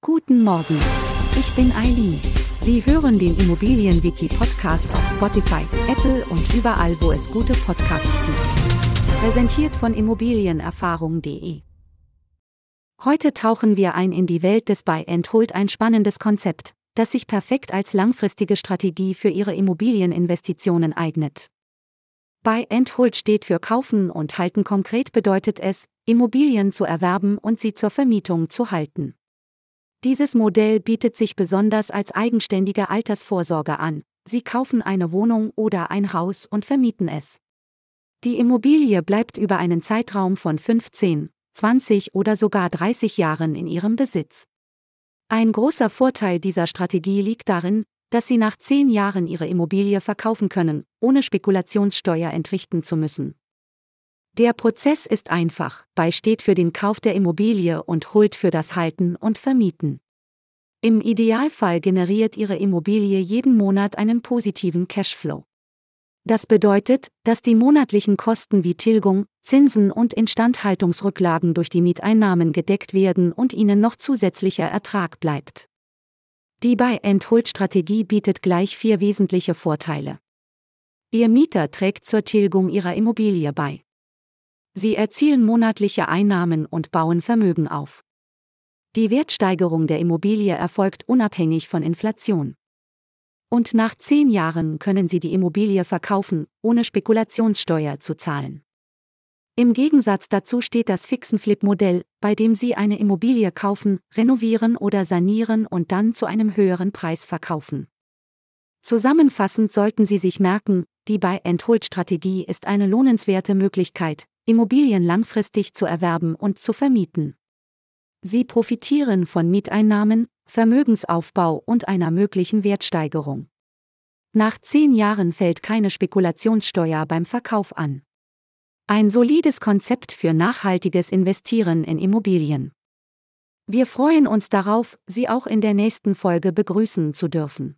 Guten Morgen. Ich bin Eileen. Sie hören den Immobilienwiki-Podcast auf Spotify, Apple und überall, wo es gute Podcasts gibt. Präsentiert von Immobilienerfahrung.de. Heute tauchen wir ein in die Welt des Buy and Hold, ein spannendes Konzept, das sich perfekt als langfristige Strategie für Ihre Immobilieninvestitionen eignet. Buy and Hold steht für Kaufen und Halten. Konkret bedeutet es, Immobilien zu erwerben und sie zur Vermietung zu halten. Dieses Modell bietet sich besonders als eigenständige Altersvorsorge an. Sie kaufen eine Wohnung oder ein Haus und vermieten es. Die Immobilie bleibt über einen Zeitraum von 15, 20 oder sogar 30 Jahren in ihrem Besitz. Ein großer Vorteil dieser Strategie liegt darin, dass Sie nach 10 Jahren Ihre Immobilie verkaufen können, ohne Spekulationssteuer entrichten zu müssen. Der Prozess ist einfach, bei steht für den Kauf der Immobilie und holt für das Halten und Vermieten. Im Idealfall generiert Ihre Immobilie jeden Monat einen positiven Cashflow. Das bedeutet, dass die monatlichen Kosten wie Tilgung, Zinsen und Instandhaltungsrücklagen durch die Mieteinnahmen gedeckt werden und Ihnen noch zusätzlicher Ertrag bleibt. Die Buy-and-Hold-Strategie bietet gleich vier wesentliche Vorteile. Ihr Mieter trägt zur Tilgung Ihrer Immobilie bei. Sie erzielen monatliche Einnahmen und bauen Vermögen auf. Die Wertsteigerung der Immobilie erfolgt unabhängig von Inflation. Und nach zehn Jahren können Sie die Immobilie verkaufen, ohne Spekulationssteuer zu zahlen. Im Gegensatz dazu steht das Fixen-Flip-Modell, bei dem Sie eine Immobilie kaufen, renovieren oder sanieren und dann zu einem höheren Preis verkaufen. Zusammenfassend sollten Sie sich merken, die Buy-and-Hold-Strategie ist eine lohnenswerte Möglichkeit, Immobilien langfristig zu erwerben und zu vermieten. Sie profitieren von Mieteinnahmen, Vermögensaufbau und einer möglichen Wertsteigerung. Nach zehn Jahren fällt keine Spekulationssteuer beim Verkauf an. Ein solides Konzept für nachhaltiges Investieren in Immobilien. Wir freuen uns darauf, Sie auch in der nächsten Folge begrüßen zu dürfen.